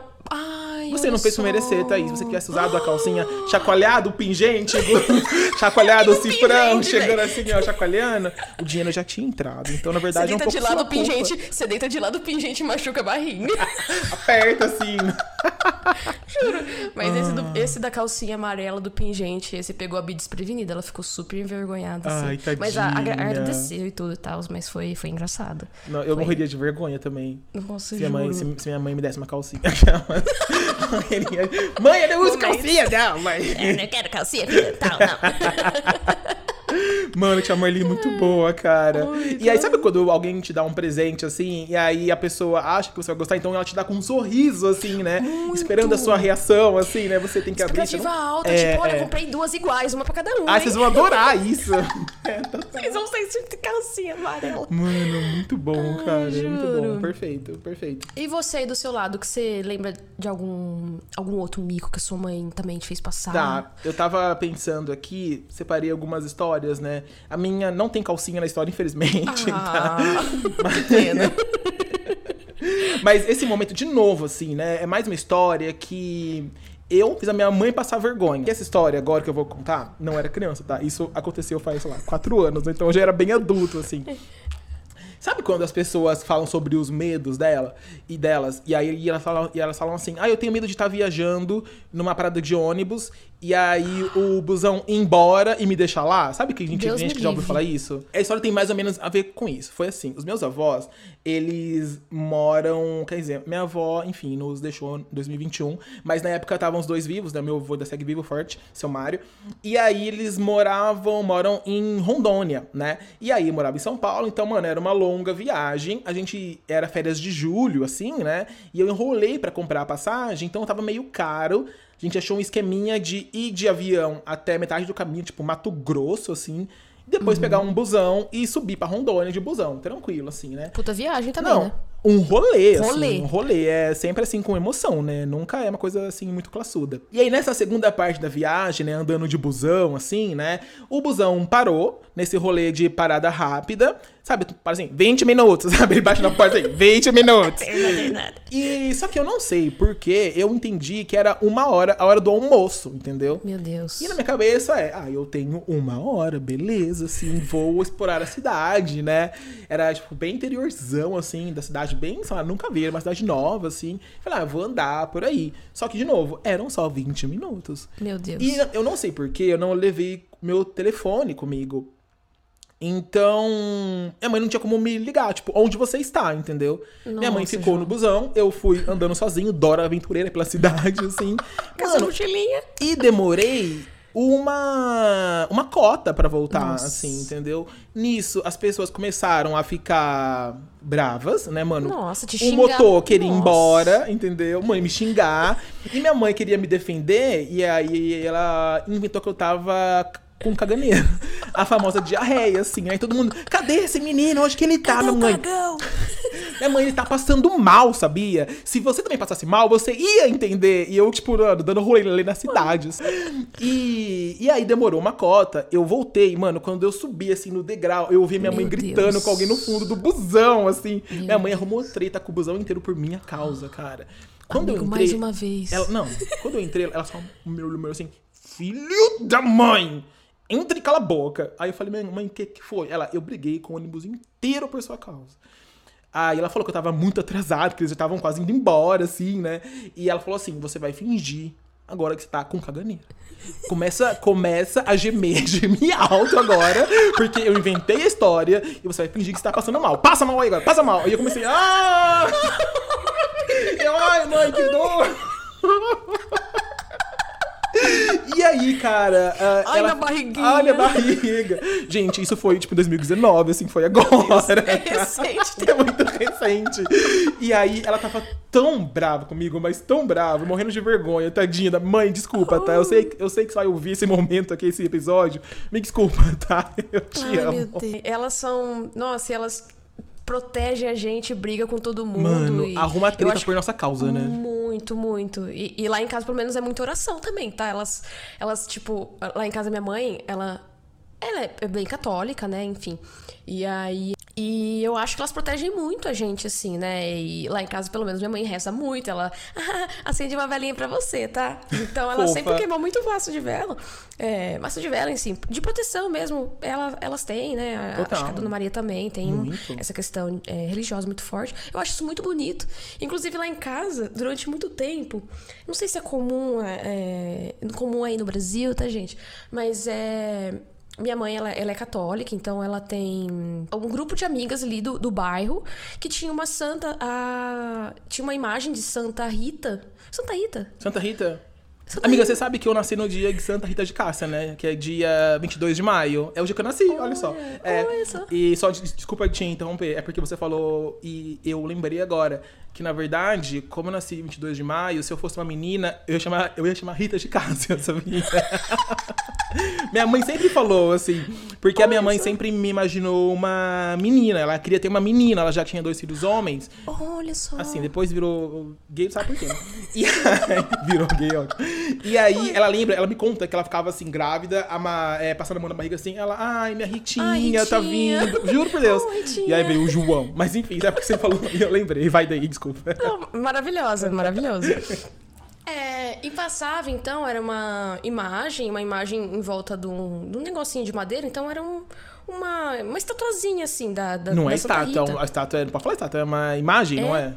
Speaker 4: Ai,
Speaker 3: Você não fez por
Speaker 4: só.
Speaker 3: merecer, Thaís. Você tivesse usado a calcinha chacoalhado, o pingente, chacoalhado o cifrão, chegando assim, ó, chacoalhando, o dinheiro já tinha entrado. Então, na
Speaker 4: Você
Speaker 3: verdade, é um
Speaker 4: deita
Speaker 3: pouco
Speaker 4: de lado o pingente,
Speaker 3: culpa.
Speaker 4: você deita de lado o pingente e machuca a barrinha.
Speaker 3: Aperta assim.
Speaker 4: Mas esse,
Speaker 3: Ah.
Speaker 4: do- esse da calcinha amarela do pingente, esse pegou a Bi desprevenida. Ela ficou super envergonhada, assim.
Speaker 3: Ai, tadinha.
Speaker 4: mas a, a, agradeceu e tudo e tal, mas foi, foi engraçado.
Speaker 3: Não, eu
Speaker 4: Foi.
Speaker 3: morreria de vergonha também.
Speaker 4: Nossa,
Speaker 3: Se minha, mãe, se,
Speaker 4: juro.
Speaker 3: se minha mãe me desse uma calcinha. Mãe, eu não uso
Speaker 4: Momentos.
Speaker 3: calcinha, não, mãe.
Speaker 4: Eu não quero calcinha, filha, tal, não.
Speaker 3: Mano, tinha uma Marli muito boa, cara.
Speaker 4: Ai,
Speaker 3: e aí, sabe quando alguém te dá um presente, assim, e aí a pessoa acha que você vai gostar, então ela te dá com um sorriso, assim, né? Esperando a sua reação, assim, né? Você tem que abrir.
Speaker 4: Expectativa
Speaker 3: não-
Speaker 4: alta,
Speaker 3: É,
Speaker 4: tipo, olha,
Speaker 3: é.
Speaker 4: eu comprei duas iguais, uma pra cada um.
Speaker 3: Ah,
Speaker 4: hein?
Speaker 3: vocês vão adorar isso. É, tá-
Speaker 4: Vocês vão ser de calcinha amarela.
Speaker 3: Mano, muito bom, cara. Muito
Speaker 4: juro.
Speaker 3: bom. Perfeito, perfeito.
Speaker 4: E você aí do seu lado, que você lembra de algum, algum outro mico que a sua mãe também te fez passar?
Speaker 3: Tá, eu tava pensando aqui, separei algumas histórias, né? A minha não tem calcinha na história, infelizmente. tá?
Speaker 4: Ah, que pena.
Speaker 3: Mas esse momento, de novo, assim, né? É mais uma história que eu fiz a minha mãe passar vergonha. E essa história, agora que eu vou contar, não era criança, tá? Isso aconteceu faz, sei lá, quatro anos, então eu já era bem adulto, assim. Sabe quando as pessoas falam sobre os medos dela e delas, e aí e elas, falam, e elas falam assim: ah, eu tenho medo de estar viajando numa parada de ônibus e aí o busão ir embora e me deixar lá? Sabe que a gente,
Speaker 4: Deus
Speaker 3: gente que já ouviu falar isso? A história tem mais ou menos a ver com isso. Foi assim: os meus avós, eles moram. Quer dizer, minha avó, enfim, nos deixou em 2021, mas na época estavam os dois vivos, né? Meu avô da segue vivo forte, seu Mário. E aí eles moravam, moram em Rondônia, né? E aí eu morava em São Paulo, então, mano, era uma longa viagem. A gente era férias de julho, assim, né? E eu enrolei pra comprar a passagem, então tava meio caro. A gente achou um esqueminha de ir de avião até metade do caminho, tipo Mato Grosso, assim. E depois
Speaker 4: Uhum.
Speaker 3: pegar um busão e subir pra Rondônia de busão. Tranquilo, assim, né?
Speaker 4: Puta viagem também,
Speaker 3: Não,
Speaker 4: né?
Speaker 3: um rolê, assim.
Speaker 4: Rolê.
Speaker 3: Um rolê. É sempre assim, com emoção, né? Nunca é uma coisa, assim, muito classuda. E aí, nessa segunda parte da viagem, né? Andando de busão, assim, né? O busão parou nesse rolê de parada rápida. Sabe, para assim, 20 minutos, sabe? Ele bate na porta assim, 20 minutos. E só que eu não sei porque eu entendi que era uma hora, a hora do almoço, entendeu?
Speaker 4: Meu Deus.
Speaker 3: E na minha cabeça é, ah, eu tenho uma hora, beleza, assim, vou explorar a cidade, né? Era, tipo, bem interiorzão, assim, da cidade, bem, sei lá, nunca vi, era uma cidade nova, assim. Falei, ah, vou andar por aí. Só que, de novo, eram só 20 minutos.
Speaker 4: Meu Deus.
Speaker 3: E eu não sei porquê, eu não levei meu telefone comigo. Então, minha mãe não tinha como me ligar, tipo, onde você está, entendeu? minha mãe
Speaker 4: Nossa,
Speaker 3: ficou
Speaker 4: João.
Speaker 3: no busão, eu fui andando sozinho, Dora Aventureira pela cidade, assim. Mano,
Speaker 4: mochilinha.
Speaker 3: e demorei uma uma cota pra voltar,
Speaker 4: Nossa.
Speaker 3: assim, entendeu? Nisso, as pessoas começaram a ficar bravas, né, mano?
Speaker 4: Nossa, te
Speaker 3: o
Speaker 4: xingar.
Speaker 3: motor queria ir
Speaker 4: Nossa.
Speaker 3: embora, entendeu? Mãe me xingar. e minha mãe queria me defender, e aí ela inventou que eu tava com caganeira. A famosa diarreia, assim. Aí todo mundo, cadê esse menino? Onde que ele tá, minha mãe? Minha mãe, ele tá passando mal, sabia? Se você também passasse mal, você ia entender. E eu, tipo, mano, dando rolê ali nas cidades. E, e aí demorou uma cota. Eu voltei, mano, quando eu subi, assim, no degrau, eu ouvi minha mãe
Speaker 4: Meu
Speaker 3: gritando
Speaker 4: Deus.
Speaker 3: com alguém no fundo do busão, assim. minha mãe arrumou treta com o busão inteiro por minha causa, cara. Quando
Speaker 4: Amigo,
Speaker 3: eu entrei...
Speaker 4: mais uma vez.
Speaker 3: Ela, não, quando eu entrei, ela só me olhou assim, filho da mãe, entre e cala a boca. Aí eu falei, mãe, mãe, o que que foi? Ela, eu briguei com o ônibus inteiro por sua causa. Aí ela falou que eu tava muito atrasado, que eles já estavam quase indo embora, assim, né? E ela falou assim, você vai fingir agora que você tá com caganeira. Começa, começa a gemer, gemer alto agora, porque eu inventei a história e você vai fingir que você tá passando mal. Passa mal aí agora, passa mal. Aí eu comecei, ah! Eu, ai, mãe, que dor! E aí, cara. ah,
Speaker 4: Ai,
Speaker 3: ela...
Speaker 4: minha barriguinha.
Speaker 3: Ai, minha barriga. Gente, isso foi tipo em 2019, assim, foi agora.
Speaker 4: É recente.
Speaker 3: É muito recente. E aí, ela tava tão brava comigo, mas tão brava, morrendo de vergonha, tadinha mãe, desculpa, tá? Eu sei, eu sei que você vai ouvir esse momento aqui, esse episódio. Me desculpa, tá? Eu te
Speaker 4: Ai,
Speaker 3: amo.
Speaker 4: Elas são. Nossa, elas protegem a gente, briga com todo mundo.
Speaker 3: Mano,
Speaker 4: e
Speaker 3: arruma treta por nossa causa, né?
Speaker 4: Muito, muito. E, e lá em casa, pelo menos, é muita oração também, tá? Elas, elas, tipo, lá em casa, minha mãe, ela. Ela é bem católica, né? Enfim. E aí. E eu acho que elas protegem muito a gente, assim, né? E lá em casa, pelo menos, minha mãe reza muito. Ela "Ah, acende uma velinha pra você, tá? Então ela sempre queimou muito maço de vela. É, maço de vela, assim, de proteção mesmo. Ela, elas têm, né?
Speaker 3: Total.
Speaker 4: Acho que a Dona Maria também tem um- essa questão é, religiosa muito forte. Eu acho isso muito bonito. Inclusive lá em casa, durante muito tempo, não sei se é comum, é, é, comum aí no Brasil, tá, gente? Mas é. Minha mãe, ela, ela é católica, então ela tem um grupo de amigas ali do, do bairro que tinha uma santa. A, tinha uma imagem de Santa Rita. Santa Rita?
Speaker 3: Santa Rita.
Speaker 4: Santa
Speaker 3: Amiga,
Speaker 4: Rita.
Speaker 3: você sabe que eu nasci no dia de Santa Rita de Cássia, né? Que é dia 22 de maio. É o dia que eu nasci, olha, só. É,
Speaker 4: olha só.
Speaker 3: E só, des- desculpa te interromper, é porque você falou e eu lembrei agora que, na verdade, como eu nasci 22 de maio, se eu fosse uma menina, eu ia chamar, eu ia chamar Rita de Cássia, sabia? minha mãe sempre falou, assim, porque a minha mãe sempre me imaginou uma menina. Ela queria ter uma menina, ela já tinha dois filhos homens.
Speaker 4: Olha só.
Speaker 3: Assim, depois virou gay, sabe por quê? né? E aí, virou gay, ótimo. E aí, ela lembra, ela me conta que ela ficava assim, grávida, ama, é, passando a mão na barriga assim, ela, ai, minha Ritinha,
Speaker 4: Ai,
Speaker 3: tá
Speaker 4: Ritinha.
Speaker 3: vindo. Juro por Deus.
Speaker 4: Oh,
Speaker 3: e aí veio o João. Mas enfim, é porque você falou e eu lembrei. Vai daí, desculpa.
Speaker 4: Não, maravilhosa, maravilhosa. É, e passava, então, era uma imagem, uma imagem em volta de um, de um negocinho de madeira, então era um, uma, uma estatuazinha, assim, da, da
Speaker 3: Não
Speaker 4: da
Speaker 3: é
Speaker 4: Santa
Speaker 3: estátua,
Speaker 4: Rita.
Speaker 3: a estátua é, não pode falar estátua, é uma imagem, não é?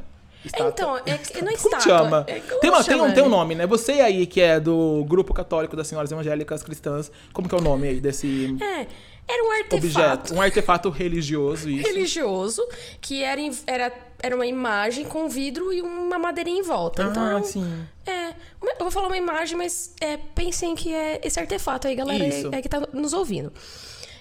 Speaker 4: É, então, é, que- não é
Speaker 3: Como
Speaker 4: estátua.
Speaker 3: chama?
Speaker 4: é- como
Speaker 3: tem, uma- tem
Speaker 4: chama?
Speaker 3: um, tem um nome, né? Você aí que é do grupo católico das senhoras evangélicas cristãs, como que é o nome aí desse
Speaker 4: É, era um artefato
Speaker 3: objeto? Um artefato religioso, isso.
Speaker 4: religioso que era, era, era uma imagem com vidro e uma madeirinha em volta. então,
Speaker 3: Ah,
Speaker 4: um-
Speaker 3: sim.
Speaker 4: É, uma- eu vou falar uma imagem, mas é, pensem que é esse artefato aí, galera, é, é que tá nos ouvindo.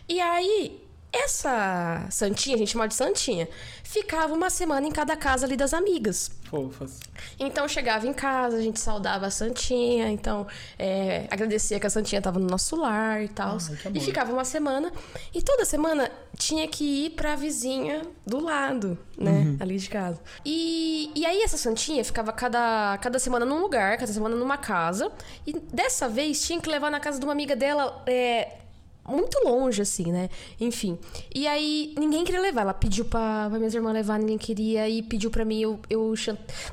Speaker 4: E aí, essa santinha, a gente chama de santinha, ficava uma semana em cada casa ali das amigas.
Speaker 3: Fofas.
Speaker 4: Então chegava em casa, a gente saudava a Santinha, então é, agradecia que a Santinha tava no nosso lar e tal. E ficava uma semana. E toda semana tinha que ir pra vizinha do lado, né?
Speaker 3: Uhum.
Speaker 4: Ali de casa. E, e aí essa Santinha ficava cada, cada semana num lugar, cada semana numa casa. E dessa vez tinha que levar na casa de uma amiga dela. é, muito longe, assim, né? Enfim. E aí, ninguém queria levar. Ela pediu pra, pra minhas irmãs levar, ninguém queria. E pediu pra mim, eu, eu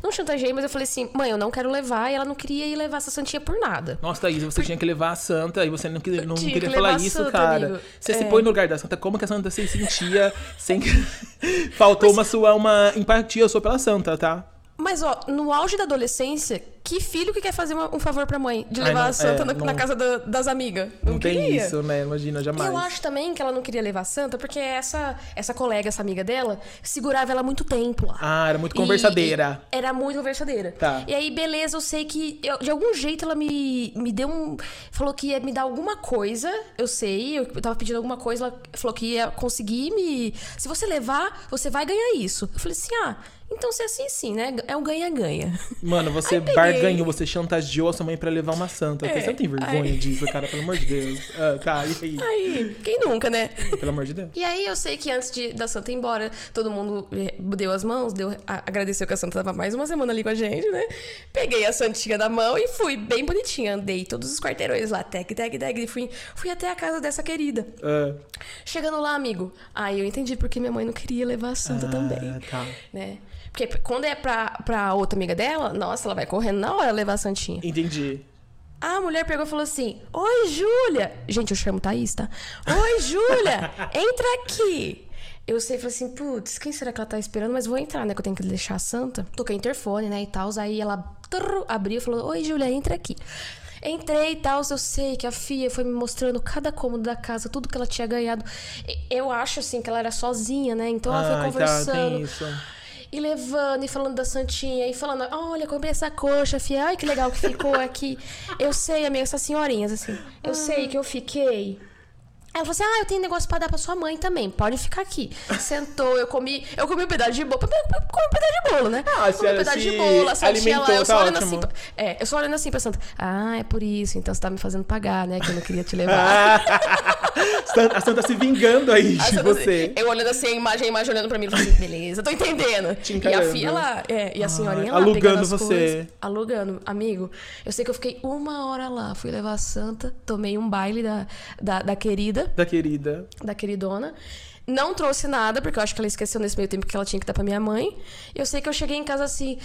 Speaker 4: não chantageei, mas eu falei assim, mãe, eu não quero levar. E ela não queria ir levar essa santinha por nada.
Speaker 3: Nossa, Thaís, você tinha que levar a santa e você não, queria- não queria
Speaker 4: que
Speaker 3: falar isso,
Speaker 4: santa,
Speaker 3: cara.
Speaker 4: amigo.
Speaker 3: Você se
Speaker 4: É.
Speaker 3: põe no lugar da santa, como que a santa se sentia sem que... Faltou uma sua uma empatia sua pela santa, tá?
Speaker 4: Mas, ó, no auge da adolescência, Que filho que quer fazer uma- um favor pra mãe de
Speaker 3: Ai,
Speaker 4: levar
Speaker 3: não,
Speaker 4: a santa
Speaker 3: é,
Speaker 4: na,
Speaker 3: não-
Speaker 4: na casa da- das amigas? Não,
Speaker 3: Não tem
Speaker 4: queria.
Speaker 3: isso, né? Imagina, jamais.
Speaker 4: Eu acho também que ela não queria levar a santa porque essa, essa colega, essa amiga dela, segurava ela muito tempo lá.
Speaker 3: Ah, era muito
Speaker 4: E-
Speaker 3: conversadeira.
Speaker 4: e era muito conversadeira.
Speaker 3: Tá.
Speaker 4: E aí, beleza, eu sei que eu- de algum jeito ela me, me deu um. Falou que ia me dar alguma coisa. Eu sei, eu tava pedindo alguma coisa. Ela falou que ia conseguir me. Se você levar, você vai ganhar isso. Eu falei assim: ah, então se é assim, sim, né? É um ganha-ganha.
Speaker 3: Mano, você
Speaker 4: Aí peguei.
Speaker 3: Barganhou, você chantageou a sua mãe pra levar uma santa.
Speaker 4: É,
Speaker 3: Você não tem vergonha
Speaker 4: aí-
Speaker 3: disso, cara? Pelo amor de Deus. Ah, tá, e aí?
Speaker 4: Aí, quem nunca, né?
Speaker 3: Pelo amor de Deus.
Speaker 4: E aí eu sei que antes de, da Santa ir embora, todo mundo eh, deu as mãos, deu, agradeceu que a Santa tava mais uma semana ali com a gente, né? Peguei a Santinha da mão e fui bem bonitinha. Andei todos os quarteirões lá, tec, tec, tec, e fui, fui até a casa dessa querida.
Speaker 3: Ah,
Speaker 4: Chegando lá, amigo, aí eu entendi porque minha mãe não queria levar a Santa também,
Speaker 3: ah, tá.
Speaker 4: né? Porque quando é pra, pra outra amiga dela, nossa, ela vai correndo na hora levar a Santinha.
Speaker 3: Entendi.
Speaker 4: A mulher pegou e falou assim: Oi, Júlia. Gente, eu chamo Thaís, tá? Oi, Júlia, entra aqui. Eu sei, falei assim, putz, quem será que ela tá esperando? Mas vou entrar, né? Que eu tenho que deixar a santa. Toquei interfone, né? E tal. Aí ela trrr, abriu e falou: Oi, Júlia, entra aqui. Entrei e tal, eu sei que a Fia foi me mostrando cada cômodo da casa, tudo que ela tinha ganhado. Eu acho, assim, que ela era sozinha, né? Então ela foi
Speaker 3: Ah, tá,
Speaker 4: conversando.
Speaker 3: tem isso.
Speaker 4: E levando, e falando da Santinha, e falando, olha, comprei essa coxa, fia, ai que legal que ficou aqui. Eu sei, amiga, essas senhorinhas, assim, eu sei que eu fiquei. Ela falou assim: Ah, eu tenho negócio pra dar pra sua mãe também. Pode ficar aqui. Sentou, eu comi, eu comi um pedaço de bolo. Eu comi um pedaço de bolo, né?
Speaker 3: Ah,
Speaker 4: comi um pedaço de bolo, a Santinha lá, eu só
Speaker 3: tá
Speaker 4: olhando
Speaker 3: ótimo.
Speaker 4: assim. pra- É, eu só olhando assim pra Santa. Ah, é por isso, então você tá me fazendo pagar, né? Que eu não queria te levar.
Speaker 3: A Santa se vingando aí de
Speaker 4: Santa,
Speaker 3: você.
Speaker 4: Eu olhando assim, a imagem, a imagem olhando pra mim, assim, beleza, tô entendendo.
Speaker 3: Te
Speaker 4: e a filha lá, é, e a senhorinha lá,
Speaker 3: alugando você.
Speaker 4: coisas, alugando. Amigo, eu sei que eu fiquei uma hora lá, fui levar a Santa, tomei um baile da, da, da querida,
Speaker 3: Da querida.
Speaker 4: da queridona. Não trouxe nada, porque eu acho que ela esqueceu nesse meio tempo que ela tinha que dar pra minha mãe. E eu sei que eu cheguei em casa assim.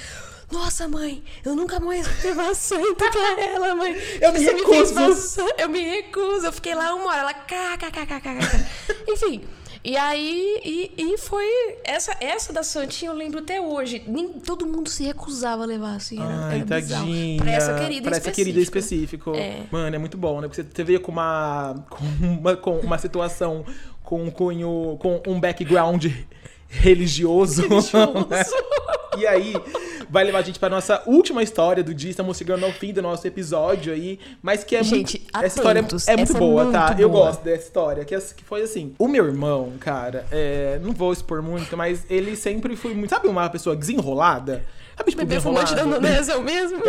Speaker 4: Nossa, mãe, eu nunca mais vou levar a santa pra ela, mãe.
Speaker 3: Eu me
Speaker 4: Você
Speaker 3: recuso.
Speaker 4: passar- Eu me recuso. Eu fiquei lá uma hora, ela kkkkkk. Enfim. E aí, e, e foi. Essa, essa da Santinha eu lembro até hoje. Nem, todo mundo se recusava a levar, assim. Era,
Speaker 3: Ai,
Speaker 4: era
Speaker 3: tadinha.
Speaker 4: Pra essa querida
Speaker 3: Pra essa querida específico.
Speaker 4: É.
Speaker 3: Mano, é muito bom, né? Porque você veio com uma, com uma, com uma situação com um cunho, com um background religioso. e aí, vai levar a gente pra nossa última história do dia. Estamos chegando ao fim do nosso episódio aí. Mas que é
Speaker 4: Gente,
Speaker 3: muito. Essa
Speaker 4: atentos.
Speaker 3: história é muito
Speaker 4: Essa é
Speaker 3: boa, tá?
Speaker 4: muito
Speaker 3: Eu
Speaker 4: boa.
Speaker 3: gosto dessa história. Que, que foi assim. O meu irmão, cara, é, não vou expor muito, mas ele sempre foi muito. Sabe uma pessoa desenrolada? Sabe, tipo,
Speaker 4: Bebê fumante da? Indonésia é o mesmo?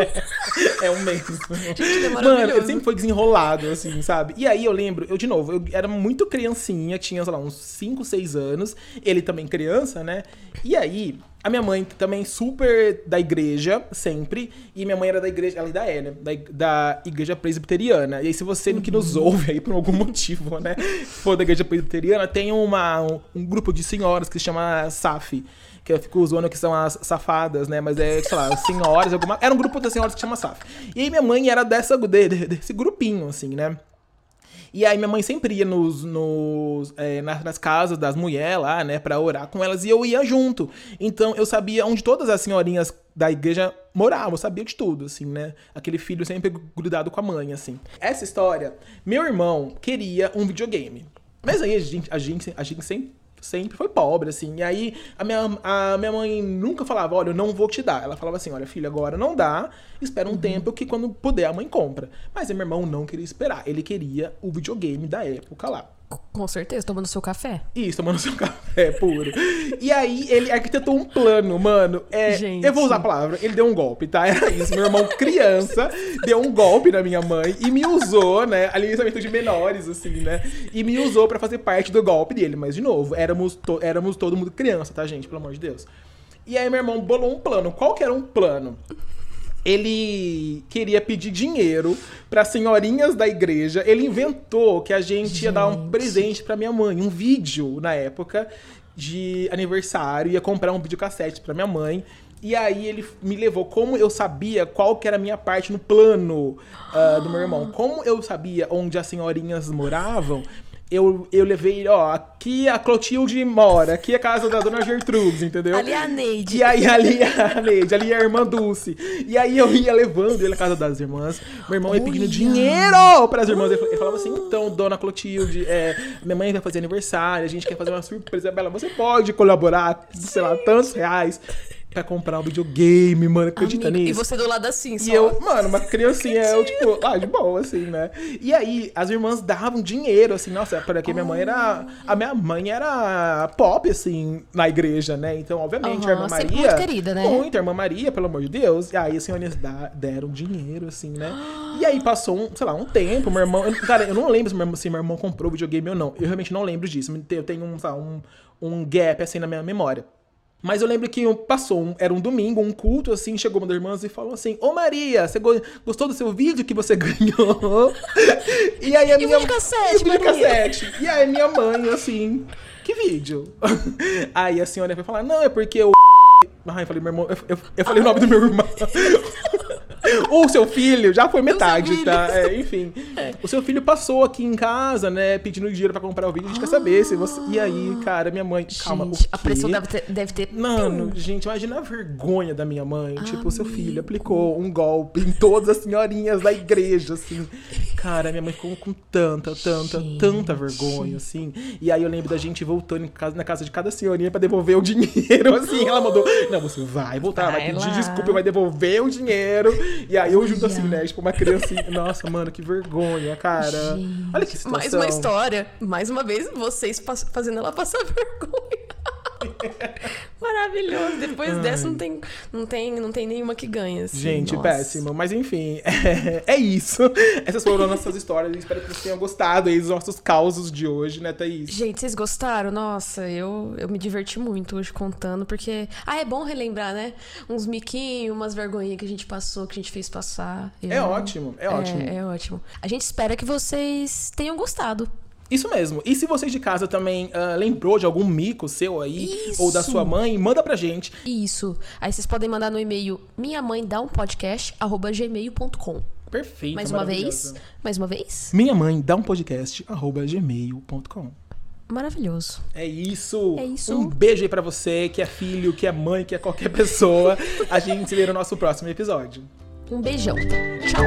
Speaker 3: É um mesmo.
Speaker 4: Gente, é
Speaker 3: Mano, ele sempre foi desenrolado, assim, sabe? E aí eu lembro, eu de novo, eu era muito criancinha, tinha, sei lá, uns 5, 6 anos. Ele também criança, né? E aí, a minha mãe também super da igreja, sempre. E minha mãe era da igreja, ela ainda é, né? Da, da igreja presbiteriana. E aí, se você que nos ouve aí por algum motivo, né? For da igreja presbiteriana, tem uma, um, um grupo de senhoras que se chama SAF. Que eu fico zoando que são as safadas, né? Mas é, sei lá, senhoras, alguma. Era um grupo de senhoras que chama SAF. E aí minha mãe era dessa, de- de- desse grupinho, assim, né? E aí minha mãe sempre ia nos, nos, é, nas, nas casas das mulheres lá, né, pra orar com elas, e eu ia junto. Então eu sabia onde todas as senhorinhas da igreja moravam, eu sabia de tudo, assim, né? Aquele filho sempre grudado com a mãe, assim. Essa história, meu irmão queria um videogame. Mas aí a gente, a gente, a gente sempre, sempre foi pobre, assim. E aí a minha, a minha mãe nunca falava, olha, eu não vou te dar. Ela falava assim, olha, filho, agora não dá, espera um tempo que quando puder a mãe compra. Mas meu irmão não queria esperar, ele queria o videogame da época lá.
Speaker 4: Com certeza, tomando seu café.
Speaker 3: Isso, tomando seu café puro. E aí ele arquitetou um plano, mano. É,
Speaker 4: Gente.
Speaker 3: Eu vou usar a palavra, ele deu um golpe, tá? Era isso. Meu irmão, criança, deu um golpe na minha mãe e me usou, né? Alimentamento de menores, assim, né? E me usou pra fazer parte do golpe dele. Mas, de novo, éramos, to- éramos todo mundo criança, tá, gente? Pelo amor de Deus. E aí meu irmão bolou um plano. Qual que era um plano? Ele queria pedir dinheiro para senhorinhas da igreja. Ele inventou que a gente, ia dar um presente para minha mãe, um vídeo na época de aniversário, ia comprar um videocassete para minha mãe. E aí ele me levou, como eu sabia qual que era a minha parte no plano ah, do meu irmão, como eu sabia onde as senhorinhas moravam, eu, eu levei, ó, aqui a Clotilde mora, aqui é a casa da dona Gertrudes, entendeu?
Speaker 4: Ali é a Neide.
Speaker 3: E aí ali é a Neide, ali é a irmã Dulce. E aí eu ia levando ele à casa das irmãs. Meu irmão ia pedindo dinheiro para as irmãs. Ele ele falava assim: então, dona Clotilde, é, minha mãe vai fazer aniversário, a gente quer fazer uma surpresa. Bela, você pode colaborar, sei lá, tantos reais pra comprar um videogame, mano. Acredita
Speaker 4: Amigo,
Speaker 3: nisso?
Speaker 4: E você do lado assim, só.
Speaker 3: E eu, mano, uma criancinha, eu, tipo, ah, de boa, assim, né? E aí, as irmãs davam dinheiro, assim, nossa, porque minha mãe era. A minha mãe era pop, assim, na igreja, né? Então, obviamente, a irmã Maria.
Speaker 4: muito querida, né?
Speaker 3: Muito, a irmã Maria, pelo amor de Deus. E aí, as senhorinhas da- deram dinheiro, assim, né? E aí, passou, um, sei lá, um tempo, meu irmão. Cara, eu não lembro se meu, irmão- se meu irmão comprou videogame ou não. Eu realmente não lembro disso. Eu tenho, um, sei lá, um, um gap, assim, na minha memória. Mas eu lembro que passou, um- era um domingo, um culto, assim, chegou uma das irmãs e falou assim, Ô Maria, você go- gostou do seu vídeo que você ganhou? e aí a
Speaker 4: E o
Speaker 3: minha... E o
Speaker 4: Maria?
Speaker 3: videocassete. E aí minha mãe, assim, que vídeo? aí a senhora foi falar, não, é porque o... Ai, eu falei, meu irmão, eu, eu- eu falei o nome do meu irmão. O seu filho, já foi metade, tá? É, enfim. O seu filho passou aqui em casa, né, pedindo dinheiro pra comprar o vídeo. A gente quer saber se você. E aí, cara, minha mãe. Calma,
Speaker 4: Gente,
Speaker 3: o
Speaker 4: a pressão deve ter. Deve ter
Speaker 3: Mano, gente, imagina a vergonha da minha mãe. Tipo, seu filho aplicou um golpe em todas as senhorinhas da igreja, assim. Cara, minha mãe ficou com tanta, tanta, tanta vergonha, assim. E aí eu lembro da gente voltando casa- na casa de cada senhorinha pra devolver o dinheiro, assim. Ela mandou, não, você vai voltar, vai,
Speaker 4: Vai
Speaker 3: pedir
Speaker 4: lá.
Speaker 3: desculpa, vai devolver o dinheiro. E aí eu junto assim, né? Tipo, uma criancinha. Nossa, mano, que vergonha, cara. Olha que situação.
Speaker 4: Mais uma história. Mais uma vez, vocês fazendo ela passar vergonha. Maravilhoso. Depois dessa não tem, não tem, não tem nenhuma que ganha. assim.
Speaker 3: Gente,
Speaker 4: Nossa.
Speaker 3: péssimo. Mas enfim, é, é isso. Essas foram as nossas histórias. Espero que vocês tenham gostado aí dos nossos causos de hoje, né, Thaís?
Speaker 4: Gente, vocês gostaram? Nossa, eu, eu me diverti muito hoje contando, porque. Ah, é bom relembrar, né? Uns miquinhos, umas vergonhinhas que a gente passou, que a gente fez passar.
Speaker 3: É
Speaker 4: Eu-
Speaker 3: ótimo, é ótimo.
Speaker 4: É, é ótimo. A gente espera que vocês tenham gostado.
Speaker 3: Isso mesmo. E se você de casa também uh, lembrou de algum mico seu aí,
Speaker 4: Isso.
Speaker 3: ou da sua mãe, manda pra gente.
Speaker 4: Isso. Aí vocês podem mandar no e-mail minha mãe dá um podcast, arroba gmail.com.
Speaker 3: Perfeito.
Speaker 4: Mais uma vez. Mais uma vez.
Speaker 3: Minha mãe dá um podcast, arroba gmail.com.
Speaker 4: Maravilhoso.
Speaker 3: É isso.
Speaker 4: É isso.
Speaker 3: Um beijo aí pra você que é filho, que é mãe, que é qualquer pessoa. A gente se vê no nosso próximo episódio.
Speaker 4: Um beijão. Tchau.